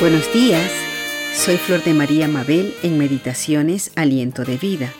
Buenos días, soy Flor de María Mabel en Meditaciones Aliento de Vida.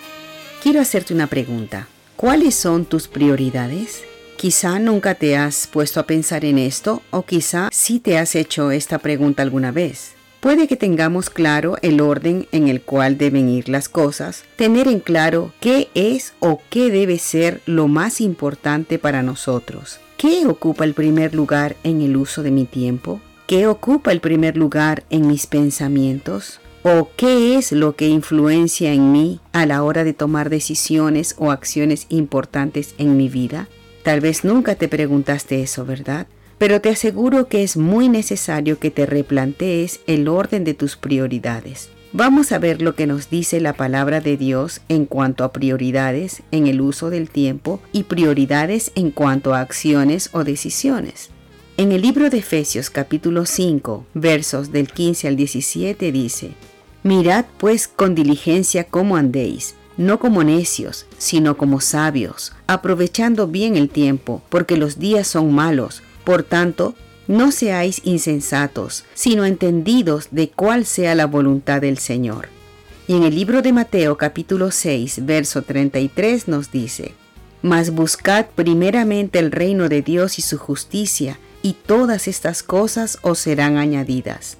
Quiero hacerte una pregunta. ¿Cuáles son tus prioridades? Quizá nunca te has puesto a pensar en esto o quizá sí te has hecho esta pregunta alguna vez. Puede que tengamos claro el orden en el cual deben ir las cosas, tener en claro qué es o qué debe ser lo más importante para nosotros. ¿Qué ocupa el primer lugar en el uso de mi tiempo? ¿Qué ocupa el primer lugar en mis pensamientos? ¿O qué es lo que influencia en mí a la hora de tomar decisiones o acciones importantes en mi vida? Tal vez nunca te preguntaste eso, ¿verdad? Pero te aseguro que es muy necesario que te replantees el orden de tus prioridades. Vamos a ver lo que nos dice la palabra de Dios en cuanto a prioridades en el uso del tiempo y prioridades en cuanto a acciones o decisiones. En el libro de Efesios capítulo 5, versos del 15 al 17 dice, Mirad pues con diligencia cómo andéis, no como necios, sino como sabios, aprovechando bien el tiempo, porque los días son malos. Por tanto, no seáis insensatos, sino entendidos de cuál sea la voluntad del Señor. Y en el libro de Mateo capítulo 6, verso 33 nos dice, Mas buscad primeramente el reino de Dios y su justicia, y todas estas cosas os serán añadidas.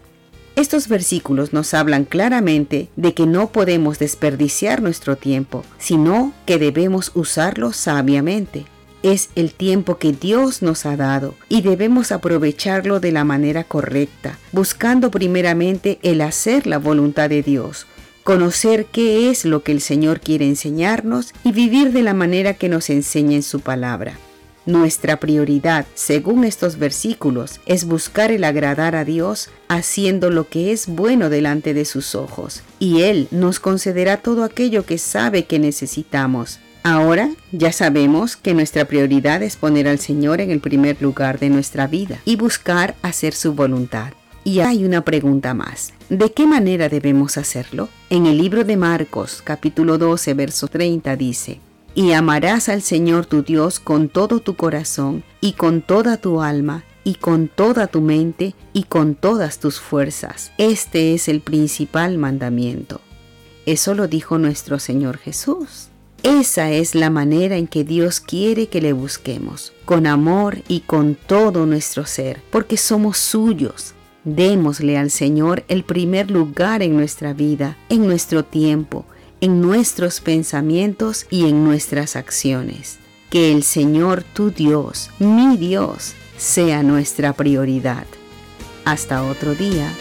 Estos versículos nos hablan claramente de que no podemos desperdiciar nuestro tiempo, sino que debemos usarlo sabiamente. Es el tiempo que Dios nos ha dado y debemos aprovecharlo de la manera correcta, buscando primeramente el hacer la voluntad de Dios, conocer qué es lo que el Señor quiere enseñarnos y vivir de la manera que nos enseña en su palabra. Nuestra prioridad, según estos versículos, es buscar el agradar a Dios haciendo lo que es bueno delante de sus ojos, y Él nos concederá todo aquello que sabe que necesitamos. Ahora ya sabemos que nuestra prioridad es poner al Señor en el primer lugar de nuestra vida y buscar hacer su voluntad. Y hay una pregunta más. ¿De qué manera debemos hacerlo? En el libro de Marcos, capítulo 12, verso 30 dice, y amarás al Señor tu Dios con todo tu corazón y con toda tu alma y con toda tu mente y con todas tus fuerzas. Este es el principal mandamiento. Eso lo dijo nuestro Señor Jesús. Esa es la manera en que Dios quiere que le busquemos, con amor y con todo nuestro ser, porque somos suyos. Démosle al Señor el primer lugar en nuestra vida, en nuestro tiempo, en nuestros pensamientos y en nuestras acciones. Que el Señor tu Dios, mi Dios, sea nuestra prioridad. Hasta otro día.